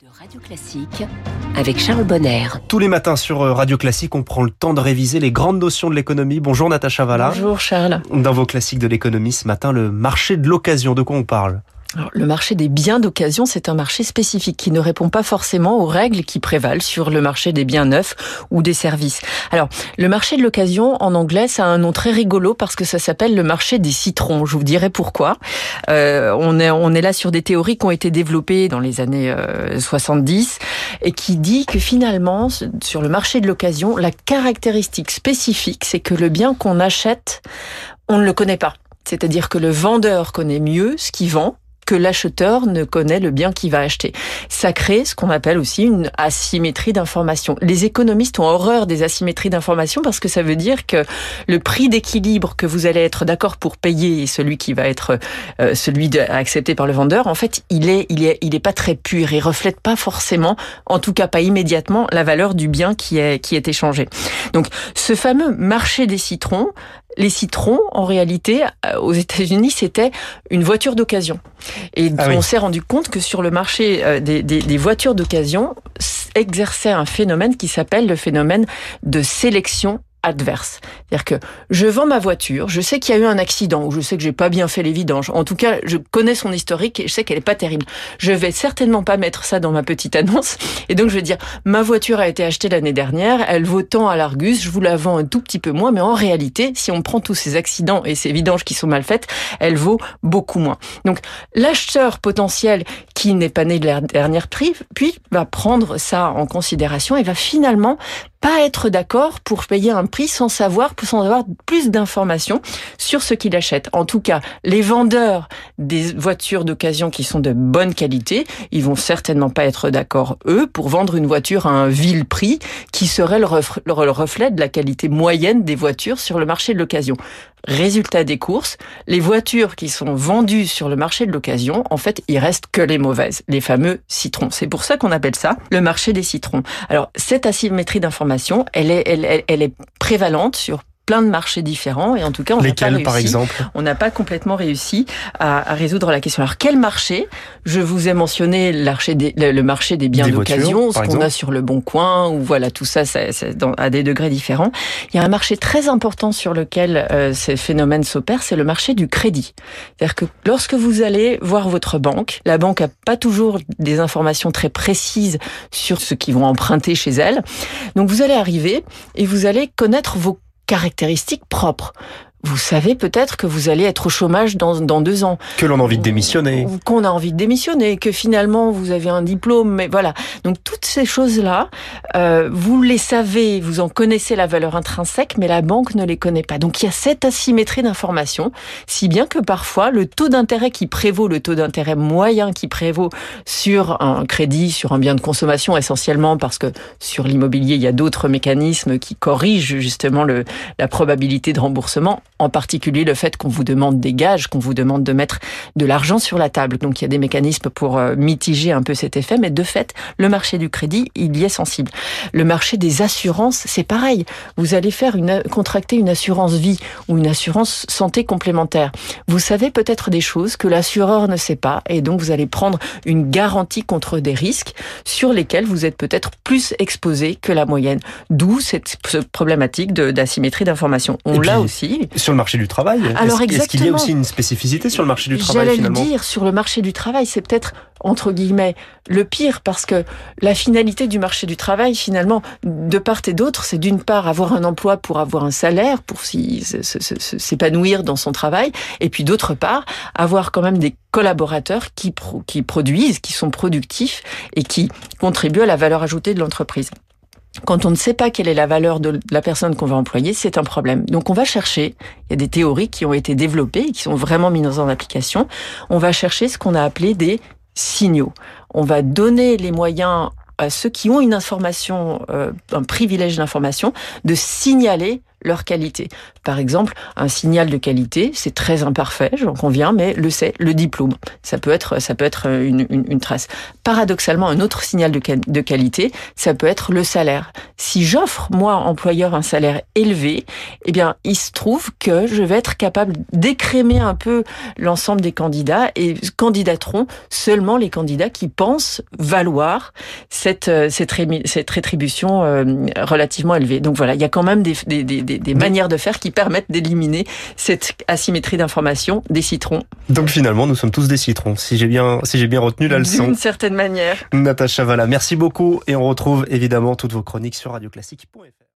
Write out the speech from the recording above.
de Radio Classique avec Charles Bonner. Tous les matins sur euh, Radio Classique, on prend le temps de réviser les grandes notions de l'économie. Bonjour Natacha Valla. Bonjour Charles. Dans vos classiques de l'économie ce matin, le marché de l'occasion, de quoi on parle? Alors, le marché des biens d'occasion, c'est un marché spécifique qui ne répond pas forcément aux règles qui prévalent sur le marché des biens neufs ou des services. Alors, le marché de l'occasion, en anglais, ça a un nom très rigolo parce que ça s'appelle le marché des citrons. Je vous dirai pourquoi. Euh, on, est, on est là sur des théories qui ont été développées dans les années 70 euh, et qui dit que finalement, sur le marché de l'occasion, la caractéristique spécifique, c'est que le bien qu'on achète, on ne le connaît pas. C'est-à-dire que le vendeur connaît mieux ce qu'il vend que l'acheteur ne connaît le bien qu'il va acheter. Ça crée ce qu'on appelle aussi une asymétrie d'information. Les économistes ont horreur des asymétries d'information parce que ça veut dire que le prix d'équilibre que vous allez être d'accord pour payer et celui qui va être euh, celui accepté par le vendeur, en fait, il est, il est, il est pas très pur. Il reflète pas forcément, en tout cas pas immédiatement, la valeur du bien qui est, qui est échangé. Donc, ce fameux marché des citrons, les citrons, en réalité, euh, aux États-Unis, c'était une voiture d'occasion. Et ah on s'est rendu compte que sur le marché euh, des, des voitures d'occasion exerçait un phénomène qui s'appelle le phénomène de sélection adverse. C'est-à-dire que je vends ma voiture, je sais qu'il y a eu un accident ou je sais que j'ai pas bien fait les vidanges. En tout cas, je connais son historique et je sais qu'elle est pas terrible. Je vais certainement pas mettre ça dans ma petite annonce et donc je vais dire ma voiture a été achetée l'année dernière, elle vaut tant à l'Argus, je vous la vends un tout petit peu moins mais en réalité, si on prend tous ces accidents et ces vidanges qui sont mal faites, elle vaut beaucoup moins. Donc l'acheteur potentiel qui n'est pas né de la dernière prix, puis va prendre ça en considération et va finalement pas être d'accord pour payer un prix sans savoir, sans avoir plus d'informations sur ce qu'il achète. En tout cas, les vendeurs des voitures d'occasion qui sont de bonne qualité, ils vont certainement pas être d'accord, eux, pour vendre une voiture à un vil prix qui serait le, reflet de la qualité moyenne des voitures sur le marché de l'occasion. Résultat des courses, les voitures qui sont vendues sur le marché de l'occasion, en fait, il reste que les mauvaises, les fameux citrons. C'est pour ça qu'on appelle ça le marché des citrons. Alors, cette asymétrie d'information, elle est, elle, elle est prévalente sur plein de marchés différents et en tout cas on n'a pas réussi, par exemple? On n'a pas complètement réussi à, à, résoudre la question. Alors quel marché? Je vous ai mentionné des, le marché des biens d'occasion, ce qu'on a sur le Bon Coin ou voilà tout ça, c'est à des degrés différents. Il y a un marché très important sur lequel euh, ces phénomènes s'opèrent, c'est le marché du crédit. C'est-à-dire que lorsque vous allez voir votre banque, la banque a pas toujours des informations très précises sur ce qu'ils vont emprunter chez elle. Donc vous allez arriver et vous allez connaître vos caractéristiques propres vous savez peut-être que vous allez être au chômage dans, dans deux ans. Que l'on a envie de démissionner. Qu'on a envie de démissionner, que finalement vous avez un diplôme, mais voilà. Donc toutes ces choses-là, euh, vous les savez, vous en connaissez la valeur intrinsèque, mais la banque ne les connaît pas. Donc il y a cette asymétrie d'information, si bien que parfois le taux d'intérêt qui prévaut, le taux d'intérêt moyen qui prévaut sur un crédit, sur un bien de consommation essentiellement, parce que sur l'immobilier il y a d'autres mécanismes qui corrigent justement le, la probabilité de remboursement en particulier le fait qu'on vous demande des gages, qu'on vous demande de mettre de l'argent sur la table. Donc il y a des mécanismes pour euh, mitiger un peu cet effet, mais de fait, le marché du crédit, il y est sensible. Le marché des assurances, c'est pareil. Vous allez faire une contracter une assurance vie ou une assurance santé complémentaire. Vous savez peut-être des choses que l'assureur ne sait pas et donc vous allez prendre une garantie contre des risques sur lesquels vous êtes peut-être plus exposé que la moyenne. D'où cette problématique d'asymétrie d'information. On l'a aussi sur le marché du travail. Alors Est-ce qu'il y a aussi une spécificité sur le marché du travail J'allais le dire, sur le marché du travail, c'est peut-être entre guillemets le pire parce que la finalité du marché du travail finalement de part et d'autre c'est d'une part avoir un emploi pour avoir un salaire pour s'épanouir dans son travail et puis d'autre part avoir quand même des collaborateurs qui, qui produisent, qui sont productifs et qui contribuent à la valeur ajoutée de l'entreprise quand on ne sait pas quelle est la valeur de la personne qu'on va employer, c'est un problème. Donc on va chercher, il y a des théories qui ont été développées et qui sont vraiment mises en application, on va chercher ce qu'on a appelé des signaux. On va donner les moyens à ceux qui ont une information, euh, un privilège d'information, de signaler leur qualité. Par exemple, un signal de qualité, c'est très imparfait, j'en conviens, mais le c'est le diplôme. Ça peut être, ça peut être une, une, une trace. Paradoxalement, un autre signal de, de qualité, ça peut être le salaire. Si j'offre, moi, employeur, un salaire élevé, eh bien, il se trouve que je vais être capable d'écrémer un peu l'ensemble des candidats et candidateront seulement les candidats qui pensent valoir cette, euh, cette, cette rétribution euh, relativement élevée. Donc voilà, il y a quand même des, des, des, des manières de faire qui permettent d'éliminer cette asymétrie d'information des citrons. Donc finalement, nous sommes tous des citrons, si j'ai bien, si j'ai bien retenu la leçon. D'une certaine manière. Natacha Valla, merci beaucoup et on retrouve évidemment toutes vos chroniques sur radioclassique.fr.